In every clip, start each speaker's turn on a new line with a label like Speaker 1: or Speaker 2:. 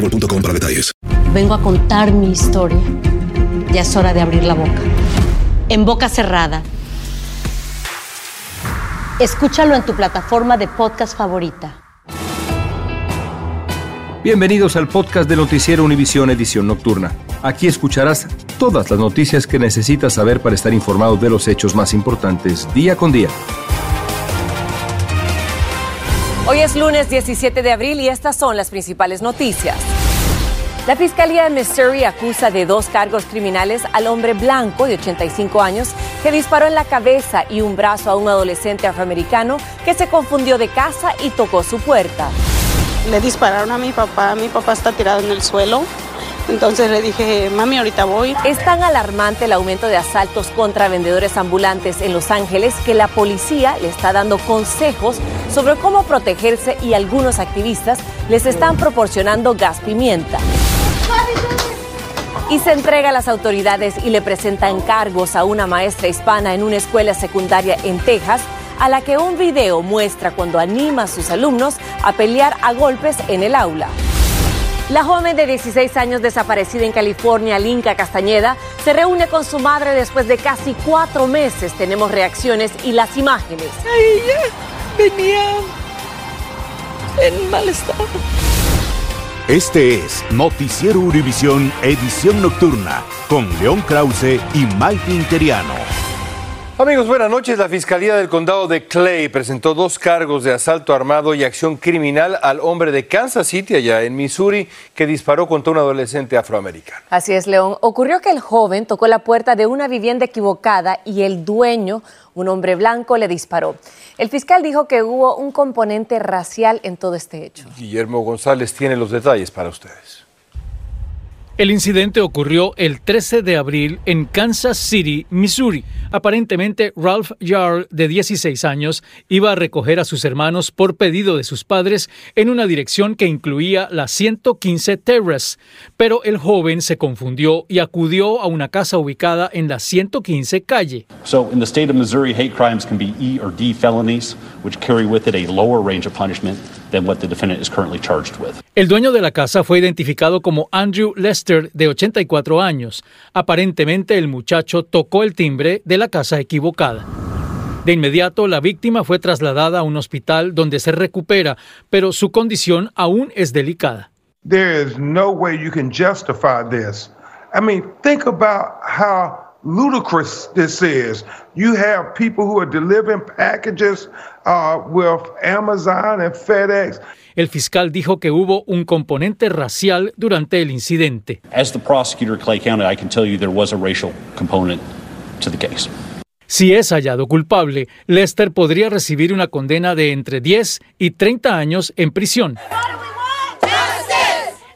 Speaker 1: boostmobile.com para detalles.
Speaker 2: Vengo a contar mi historia. Ya es hora de abrir la boca. En boca cerrada. Escúchalo en tu plataforma de podcast favorita.
Speaker 3: Bienvenidos al podcast de Noticiero Univisión Edición Nocturna. Aquí escucharás todas las noticias que necesitas saber para estar informado de los hechos más importantes día con día.
Speaker 4: Es lunes 17 de abril y estas son las principales noticias. La Fiscalía de Missouri acusa de dos cargos criminales al hombre blanco de 85 años que disparó en la cabeza y un brazo a un adolescente afroamericano que se confundió de casa y tocó su puerta.
Speaker 5: Le dispararon a mi papá, mi papá está tirado en el suelo. Entonces le dije, mami, ahorita voy.
Speaker 4: Es tan alarmante el aumento de asaltos contra vendedores ambulantes en Los Ángeles que la policía le está dando consejos sobre cómo protegerse y algunos activistas les están proporcionando gas pimienta. Y se entrega a las autoridades y le presenta encargos a una maestra hispana en una escuela secundaria en Texas, a la que un video muestra cuando anima a sus alumnos a pelear a golpes en el aula. La joven de 16 años desaparecida en California, Linka Castañeda, se reúne con su madre después de casi cuatro meses. Tenemos reacciones y las imágenes.
Speaker 6: Ella venía en mal estado.
Speaker 7: Este es Noticiero Univisión Edición Nocturna con León Krause y Mike Interiano.
Speaker 3: Amigos, buenas noches. La Fiscalía del Condado de Clay presentó dos cargos de asalto armado y acción criminal al hombre de Kansas City, allá en Missouri, que disparó contra un adolescente afroamericano.
Speaker 4: Así es, León. Ocurrió que el joven tocó la puerta de una vivienda equivocada y el dueño, un hombre blanco, le disparó. El fiscal dijo que hubo un componente racial en todo este hecho.
Speaker 3: Guillermo González tiene los detalles para ustedes.
Speaker 8: El incidente ocurrió el 13 de abril en Kansas City, Missouri. Aparentemente, Ralph Jarl, de 16 años, iba a recoger a sus hermanos por pedido de sus padres en una dirección que incluía la 115 Terrace, pero el joven se confundió y acudió a una casa ubicada en la 115 calle.
Speaker 9: So, in the state of Missouri, hate crimes can be E or D felonies, which carry with it a lower range of punishment than what the defendant is currently charged with.
Speaker 8: El dueño de la casa fue identificado como Andrew Lester, de 84 años. Aparentemente el muchacho tocó el timbre de la casa equivocada. De inmediato, la víctima fue trasladada a un hospital donde se recupera, pero su condición aún es delicada.
Speaker 10: There is no way you can justify this. I mean, think about how ludicrous this is. You have people who are delivering packages uh, with Amazon and FedEx.
Speaker 8: El fiscal dijo que hubo un componente racial durante el incidente.
Speaker 9: As the prosecutor of Clay County, I can tell you there was a racial component to the case.
Speaker 8: Si es hallado culpable, Lester podría recibir una condena de entre 10 y 30 años en prisión.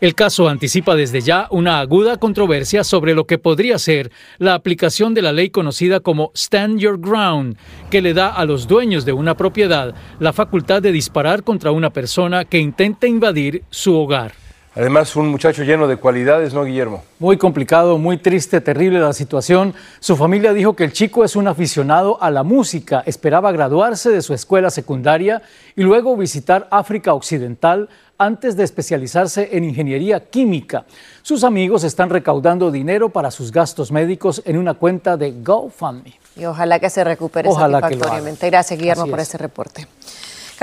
Speaker 8: El caso anticipa desde ya una aguda controversia sobre lo que podría ser la aplicación de la ley conocida como Stand Your Ground, que le da a los dueños de una propiedad la facultad de disparar contra una persona que intente invadir su hogar.
Speaker 3: Además, un muchacho lleno de cualidades, ¿no, Guillermo?
Speaker 8: Muy complicado, muy triste, terrible la situación. Su familia dijo que el chico es un aficionado a la música, esperaba graduarse de su escuela secundaria y luego visitar África Occidental antes de especializarse en ingeniería química. Sus amigos están recaudando dinero para sus gastos médicos en una cuenta de GoFundMe.
Speaker 4: Y ojalá que se recupere
Speaker 8: Ojalá que lo
Speaker 4: satisfactoriamente. Gracias, Guillermo,
Speaker 8: Así
Speaker 4: por
Speaker 8: es.
Speaker 4: ese reporte.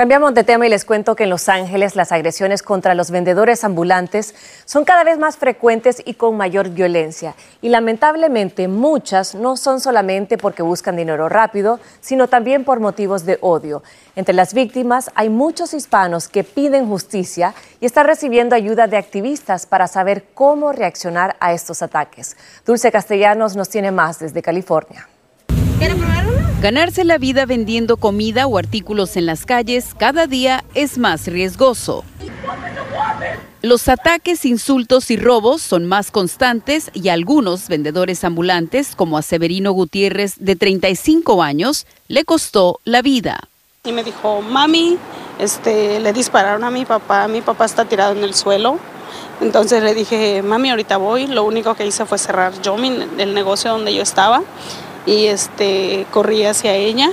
Speaker 4: Cambiamos de tema y les cuento que en Los Ángeles las agresiones contra los vendedores ambulantes son cada vez más frecuentes y con mayor violencia. Y lamentablemente muchas no son solamente porque buscan dinero rápido, sino también por motivos de odio. Entre las víctimas hay muchos hispanos que piden justicia y están recibiendo ayuda de activistas para saber cómo reaccionar a estos ataques. Dulce Castellanos nos tiene más desde California.
Speaker 11: Ganarse la vida vendiendo comida o artículos en las calles cada día es más riesgoso. Los ataques, insultos y robos son más constantes y a algunos vendedores ambulantes, como a Severino Gutiérrez, de 35 años, le costó la vida.
Speaker 5: Y me dijo, mami, este, le dispararon a mi papá, mi papá está tirado en el suelo. Entonces le dije, mami, ahorita voy. Lo único que hice fue cerrar yo mi- el negocio donde yo estaba y este, corrí hacia ella.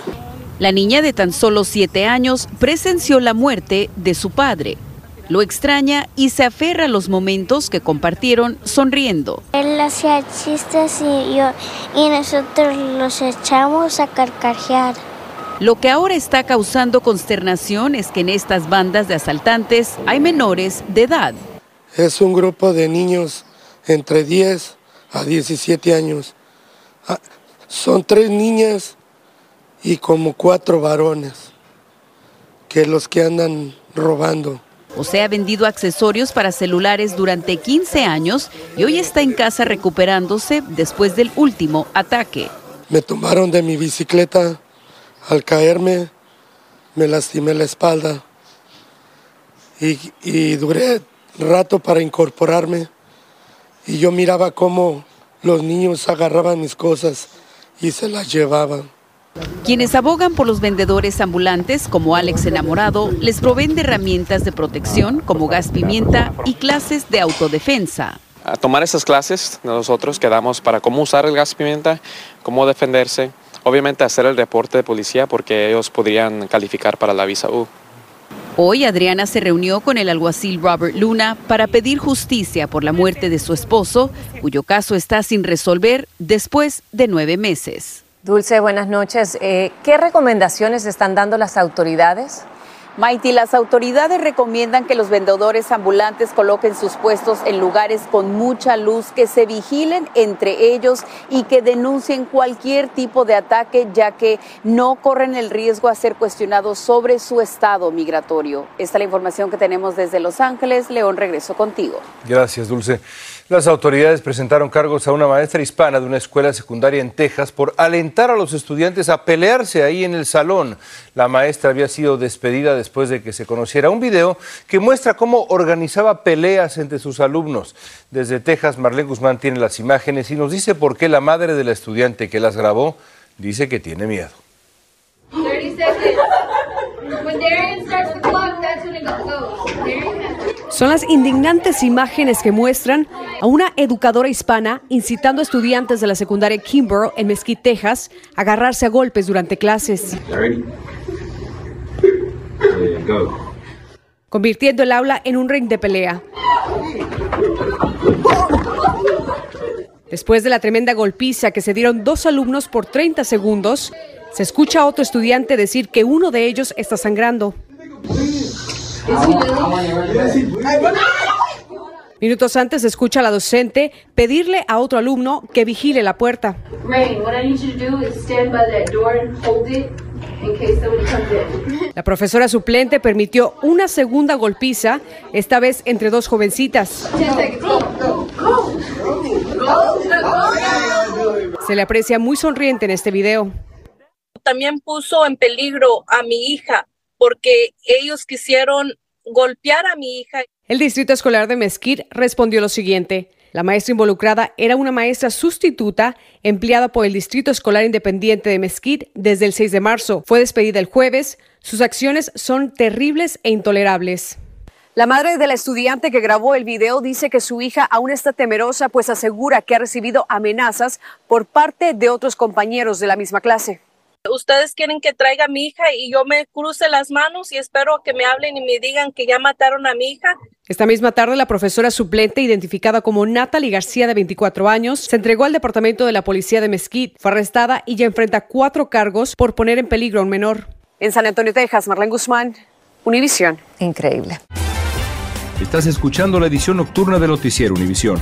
Speaker 11: La niña de tan solo siete años presenció la muerte de su padre. Lo extraña y se aferra a los momentos que compartieron sonriendo.
Speaker 12: Él hacía chistes y, yo, y nosotros los echamos a carcajear.
Speaker 11: Lo que ahora está causando consternación es que en estas bandas de asaltantes hay menores de edad.
Speaker 13: Es un grupo de niños entre 10 a 17 años. Son tres niñas y como cuatro varones que los que andan robando.
Speaker 11: José ha vendido accesorios para celulares durante 15 años y hoy está en casa recuperándose después del último ataque.
Speaker 13: Me tumbaron de mi bicicleta. Al caerme me lastimé la espalda y, y duré rato para incorporarme. Y yo miraba cómo los niños agarraban mis cosas y se las llevaban.
Speaker 11: Quienes abogan por los vendedores ambulantes, como Alex Enamorado, les proveen de herramientas de protección como gas pimienta y clases de autodefensa.
Speaker 14: a tomar esas clases nosotros que damos para cómo usar el gas pimienta, cómo defenderse, obviamente hacer el reporte de policía porque ellos podrían calificar para la visa U.
Speaker 11: Hoy Adriana se reunió con el alguacil Robert Luna para pedir justicia por la muerte de su esposo, cuyo caso está sin resolver después de nueve meses.
Speaker 4: Dulce, buenas noches. Eh, ¿Qué recomendaciones están dando las autoridades?
Speaker 15: Maiti, las autoridades recomiendan que los vendedores ambulantes coloquen sus puestos en lugares con mucha luz, que se vigilen entre ellos y que denuncien cualquier tipo de ataque, ya que no corren el riesgo a ser cuestionados sobre su estado migratorio. Esta es la información que tenemos desde Los Ángeles. León, regreso contigo.
Speaker 3: Gracias, Dulce. Las autoridades presentaron cargos a una maestra hispana de una escuela secundaria en Texas por alentar a los estudiantes a pelearse ahí en el salón. La maestra había sido despedida después de que se conociera un video que muestra cómo organizaba peleas entre sus alumnos. Desde Texas, Marlene Guzmán tiene las imágenes y nos dice por qué la madre de la estudiante que las grabó dice que tiene miedo.
Speaker 16: 30 seconds. When Darian starts the clock, that's when it goes. Darian has
Speaker 17: Son las indignantes imágenes que muestran a una educadora hispana incitando a estudiantes de la secundaria Kimborough en Mesquite, Texas, a agarrarse a golpes durante clases, convirtiendo el aula en un ring de pelea. Después de la tremenda golpiza que se dieron dos alumnos por 30 segundos, se escucha a otro estudiante decir que uno de ellos está sangrando. Minutos antes se escucha a la docente pedirle a otro alumno que vigile la puerta.
Speaker 16: Rain, what I need you to do is stand by that door and hold it in case somebody comes in.
Speaker 17: La profesora suplente permitió una segunda golpiza, esta vez entre dos jovencitas.
Speaker 16: 10 seconds. Go, go, go. Go, go.
Speaker 17: Se le aprecia muy sonriente en este video.
Speaker 18: también puso en peligro a mi hija porque ellos quisieron golpear a mi hija.
Speaker 17: El distrito escolar de Mesquite respondió lo siguiente. La maestra involucrada era una maestra sustituta empleada por el Distrito Escolar Independiente de Mesquite desde el 6 de marzo. Fue despedida el jueves. Sus acciones son terribles e intolerables. La madre de la estudiante que grabó el video dice que su hija aún está temerosa, pues asegura que ha recibido amenazas por parte de otros compañeros de la misma clase.
Speaker 18: Ustedes quieren que traiga a mi hija y yo me cruce las manos y espero que me hablen y me digan que ya mataron a mi hija.
Speaker 17: Esta misma tarde, la profesora suplente, identificada como Natalie García, de 24 años, se entregó al departamento de la policía de Mesquite. Fue arrestada y ya enfrenta cuatro cargos por poner en peligro a un menor. En San Antonio, Texas, Marlene Guzmán, Univisión.
Speaker 4: Increíble.
Speaker 19: Estás escuchando la edición nocturna de Noticiero Univisión.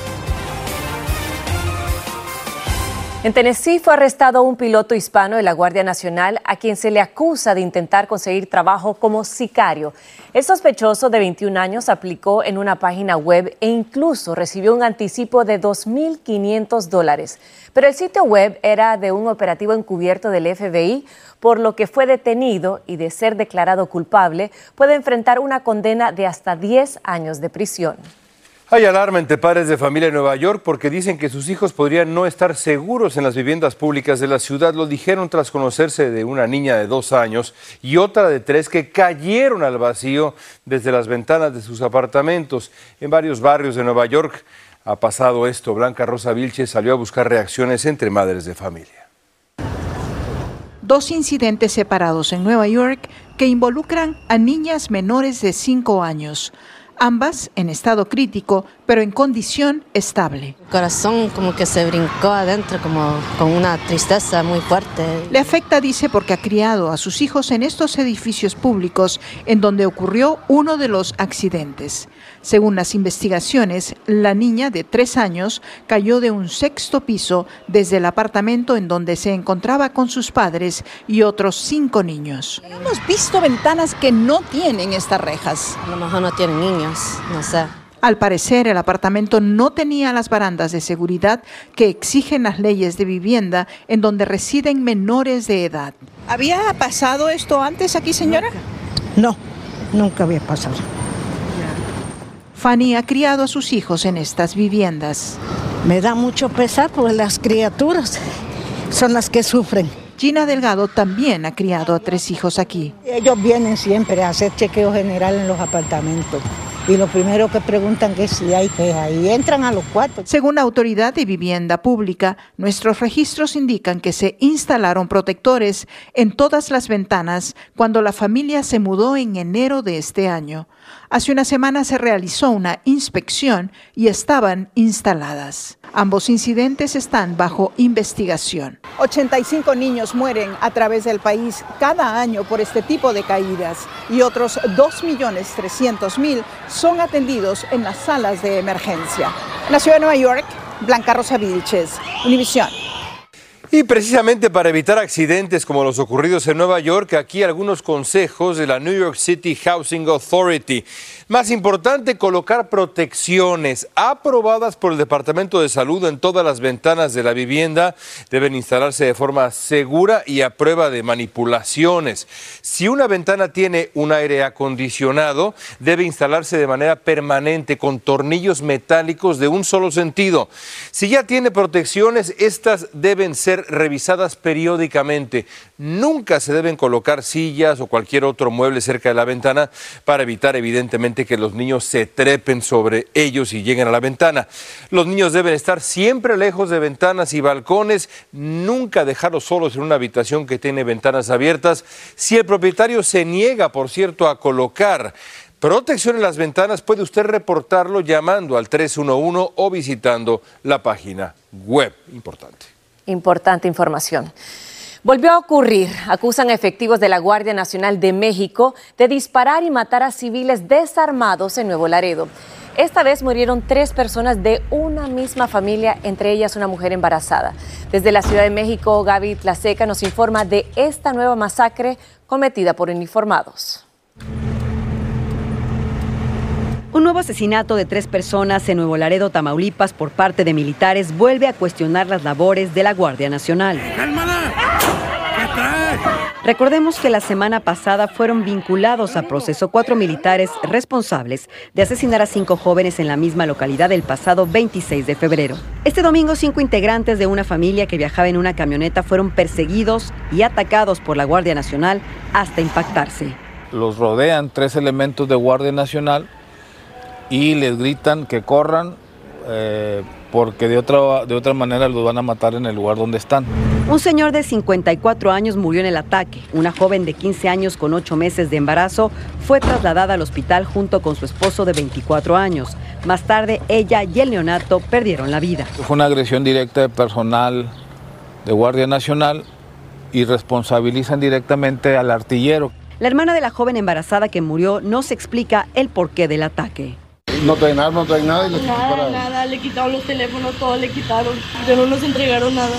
Speaker 4: En Tennessee fue arrestado un piloto hispano de la Guardia Nacional a quien se le acusa de intentar conseguir trabajo como sicario. El sospechoso de 21 años aplicó en una página web e incluso recibió un anticipo de 2.500 dólares. Pero el sitio web era de un operativo encubierto del FBI, por lo que fue detenido y de ser declarado culpable puede enfrentar una condena de hasta 10 años de prisión.
Speaker 3: Hay alarma entre padres de familia en Nueva York porque dicen que sus hijos podrían no estar seguros en las viviendas públicas de la ciudad. Lo dijeron tras conocerse de una niña de dos años y otra de tres que cayeron al vacío desde las ventanas de sus apartamentos. En varios barrios de Nueva York ha pasado esto. Blanca Rosa Vilches salió a buscar reacciones entre madres de familia.
Speaker 6: Dos incidentes separados en Nueva York que involucran a niñas menores de 5 años ambas en estado crítico, pero en condición estable.
Speaker 20: El corazón como que se brincó adentro, como con una tristeza muy fuerte.
Speaker 6: Le afecta, dice, porque ha criado a sus hijos en estos edificios públicos en donde ocurrió uno de los accidentes. Según las investigaciones, la niña de tres años cayó de un sexto piso desde el apartamento en donde se encontraba con sus padres y otros cinco niños.
Speaker 20: Hemos visto ventanas que no tienen estas rejas. A lo mejor no tienen niños, no sé.
Speaker 6: Al parecer, el apartamento no tenía las barandas de seguridad que exigen las leyes de vivienda en donde residen menores de edad.
Speaker 20: ¿Había pasado esto antes aquí, señora?
Speaker 21: No, nunca había pasado.
Speaker 6: Fanny ha criado a sus hijos en estas viviendas.
Speaker 21: Me da mucho pesar porque las criaturas son las que sufren.
Speaker 6: Gina Delgado también ha criado a tres hijos aquí.
Speaker 21: Ellos vienen siempre a hacer chequeo general en los apartamentos. Y lo primero que preguntan es si hay queja y entran a los cuartos.
Speaker 6: Según la Autoridad de Vivienda Pública, nuestros registros indican que se instalaron protectores en todas las ventanas cuando la familia se mudó en enero de este año. Hace una semana se realizó una inspección y estaban instaladas. Ambos incidentes están bajo investigación.
Speaker 20: 85 niños mueren a través del país cada año por este tipo de caídas y otros 2.300.000 son atendidos en las salas de emergencia. En la ciudad de Nueva York, Blanca Rosa Vilches, Univisión.
Speaker 3: Y precisamente para evitar accidentes como los ocurridos en Nueva York, aquí algunos consejos de la New York City Housing Authority. Más importante, colocar protecciones aprobadas por el Departamento de Salud en todas las ventanas de la vivienda. Deben instalarse de forma segura y a prueba de manipulaciones. Si una ventana tiene un aire acondicionado, debe instalarse de manera permanente con tornillos metálicos de un solo sentido. Si ya tiene protecciones, estas deben ser revisadas periódicamente. Nunca se deben colocar sillas o cualquier otro mueble cerca de la ventana para evitar evidentemente que los niños se trepen sobre ellos y lleguen a la ventana. Los niños deben estar siempre lejos de ventanas y balcones, nunca dejarlos solos en una habitación que tiene ventanas abiertas. Si el propietario se niega, por cierto, a colocar protección en las ventanas, puede usted reportarlo llamando al 311 o visitando la página web. Importante.
Speaker 4: Importante información. Volvió a ocurrir. Acusan efectivos de la Guardia Nacional de México de disparar y matar a civiles desarmados en Nuevo Laredo. Esta vez murieron tres personas de una misma familia, entre ellas una mujer embarazada. Desde la Ciudad de México, Gaby Tlaseca nos informa de esta nueva masacre cometida por uniformados.
Speaker 22: Un nuevo asesinato de tres personas en Nuevo Laredo, Tamaulipas, por parte de militares vuelve a cuestionar las labores de la Guardia Nacional. Recordemos que la semana pasada fueron vinculados a proceso cuatro militares responsables de asesinar a cinco jóvenes en la misma localidad el pasado 26 de febrero. Este domingo, cinco integrantes de una familia que viajaba en una camioneta fueron perseguidos y atacados por la Guardia Nacional hasta impactarse.
Speaker 23: Los rodean tres elementos de Guardia Nacional y les gritan que corran eh, porque de otra, de otra manera los van a matar en el lugar donde están.
Speaker 22: Un señor de 54 años murió en el ataque. Una joven de 15 años con 8 meses de embarazo fue trasladada al hospital junto con su esposo de 24 años. Más tarde, ella y el neonato perdieron la vida.
Speaker 23: Fue una agresión directa de personal de Guardia Nacional y responsabilizan directamente al artillero.
Speaker 22: La hermana de la joven embarazada que murió no se explica el porqué del ataque.
Speaker 24: No traen armas, no traen nada y les
Speaker 25: Nada, nada, le quitaron los teléfonos, todo le quitaron. Ya no nos entregaron nada.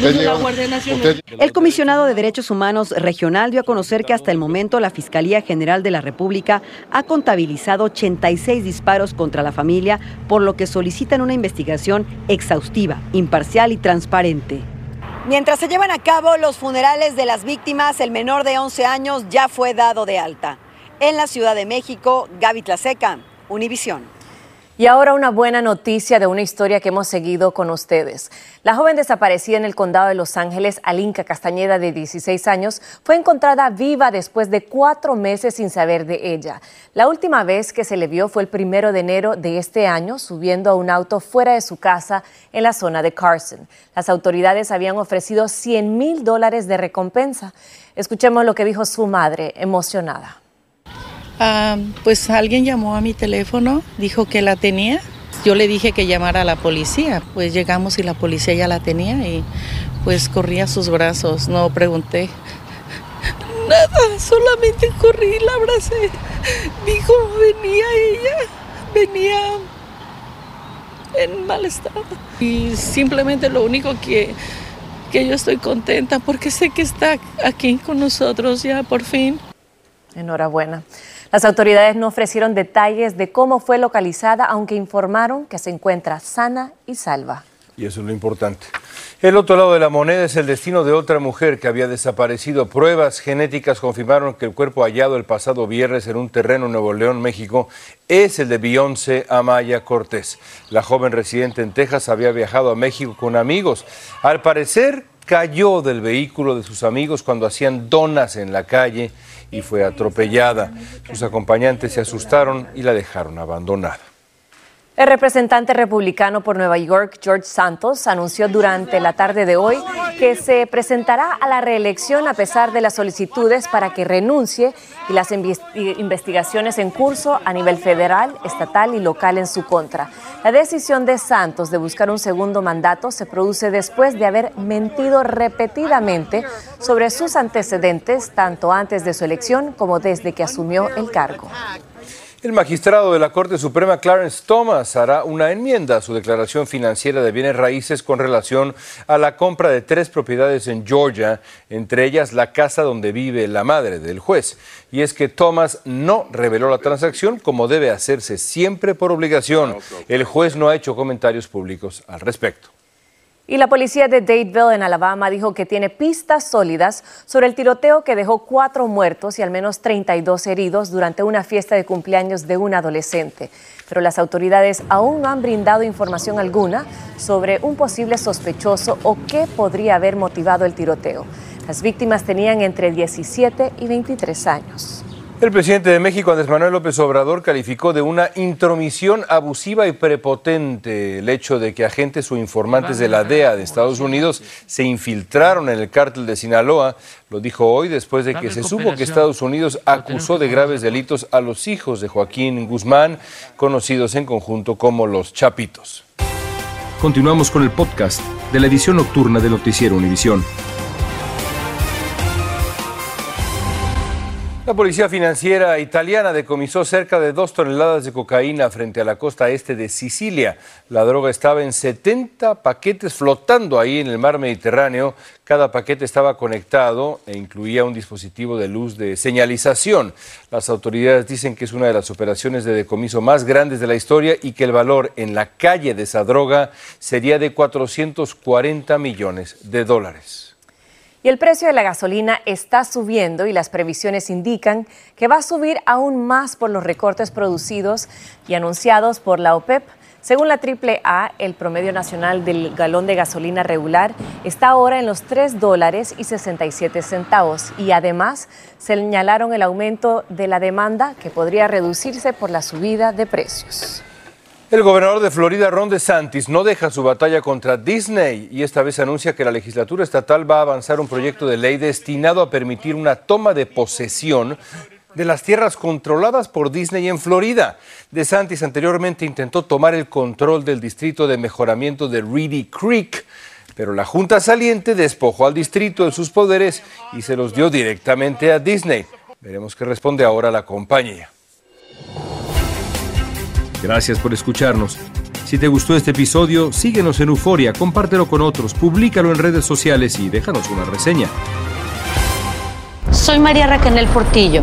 Speaker 25: La Guardia Nacional.
Speaker 22: El comisionado de Derechos Humanos Regional dio a conocer que hasta el momento la Fiscalía General de la República ha contabilizado 86 disparos contra la familia, por lo que solicitan una investigación exhaustiva, imparcial y transparente.
Speaker 26: Mientras se llevan a cabo los funerales de las víctimas, el menor de 11 años ya fue dado de alta. En la Ciudad de México, Gaby Tlaseca, Univisión.
Speaker 4: Y ahora una buena noticia de una historia que hemos seguido con ustedes. La joven desaparecida en el condado de Los Ángeles, Alinka Castañeda, de 16 años, fue encontrada viva después de cuatro meses sin saber de ella. La última vez que se le vio fue el primero de enero de este año, subiendo a un auto fuera de su casa en la zona de Carson. Las autoridades habían ofrecido 100 mil dólares de recompensa. Escuchemos lo que dijo su madre, emocionada.
Speaker 27: Ah, pues alguien llamó a mi teléfono, dijo que la tenía. Yo le dije que llamara a la policía. Pues llegamos y la policía ya la tenía y pues corrí a sus brazos. No pregunté nada, solamente corrí y la abracé. Dijo, venía ella, venía en mal estado. Y simplemente lo único que, que yo estoy contenta porque sé que está aquí con nosotros ya por fin.
Speaker 4: Enhorabuena. Las autoridades no ofrecieron detalles de cómo fue localizada, aunque informaron que se encuentra sana y salva.
Speaker 3: Y eso es lo importante. El otro lado de la moneda es el destino de otra mujer que había desaparecido. Pruebas genéticas confirmaron que el cuerpo hallado el pasado viernes en un terreno en Nuevo León, México, es el de Beyoncé Amaya Cortés. La joven residente en Texas había viajado a México con amigos. Al parecer, cayó del vehículo de sus amigos cuando hacían donas en la calle y fue atropellada. Sus acompañantes se asustaron y la dejaron abandonada.
Speaker 4: El representante republicano por Nueva York, George Santos, anunció durante la tarde de hoy que se presentará a la reelección a pesar de las solicitudes para que renuncie y las investigaciones en curso a nivel federal, estatal y local en su contra. La decisión de Santos de buscar un segundo mandato se produce después de haber mentido repetidamente sobre sus antecedentes, tanto antes de su elección como desde que asumió el cargo.
Speaker 3: El magistrado de la Corte Suprema, Clarence Thomas, hará una enmienda a su declaración financiera de bienes raíces con relación a la compra de tres propiedades en Georgia, entre ellas la casa donde vive la madre del juez. Y es que Thomas no reveló la transacción como debe hacerse siempre por obligación. El juez no ha hecho comentarios públicos al respecto.
Speaker 4: Y la policía de Dadeville, en Alabama, dijo que tiene pistas sólidas sobre el tiroteo que dejó cuatro muertos y al menos 32 heridos durante una fiesta de cumpleaños de un adolescente. Pero las autoridades aún no han brindado información alguna sobre un posible sospechoso o qué podría haber motivado el tiroteo. Las víctimas tenían entre 17 y 23 años.
Speaker 3: El presidente de México, Andrés Manuel López Obrador, calificó de una intromisión abusiva y prepotente el hecho de que agentes o informantes de la DEA de Estados Unidos se infiltraron en el cártel de Sinaloa. Lo dijo hoy después de que se supo que Estados Unidos acusó de graves delitos a los hijos de Joaquín Guzmán, conocidos en conjunto como los Chapitos.
Speaker 19: Continuamos con el podcast de la edición nocturna de Noticiero Univisión.
Speaker 3: La policía financiera italiana decomisó cerca de dos toneladas de cocaína frente a la costa este de Sicilia. La droga estaba en 70 paquetes flotando ahí en el mar Mediterráneo. Cada paquete estaba conectado e incluía un dispositivo de luz de señalización. Las autoridades dicen que es una de las operaciones de decomiso más grandes de la historia y que el valor en la calle de esa droga sería de 440 millones de dólares.
Speaker 4: Y el precio de la gasolina está subiendo y las previsiones indican que va a subir aún más por los recortes producidos y anunciados por la OPEP. Según la AAA, el promedio nacional del galón de gasolina regular está ahora en los 3 dólares y 67 centavos y además señalaron el aumento de la demanda que podría reducirse por la subida de precios.
Speaker 3: El gobernador de Florida, Ron DeSantis, no deja su batalla contra Disney y esta vez anuncia que la legislatura estatal va a avanzar un proyecto de ley destinado a permitir una toma de posesión de las tierras controladas por Disney en Florida. DeSantis anteriormente intentó tomar el control del distrito de mejoramiento de Reedy Creek, pero la Junta saliente despojó al distrito de sus poderes y se los dio directamente a Disney. Veremos qué responde ahora la compañía.
Speaker 19: Gracias por escucharnos. Si te gustó este episodio, síguenos en Euforia, compártelo con otros, públicalo en redes sociales y déjanos una reseña.
Speaker 28: Soy María Raquel Portillo.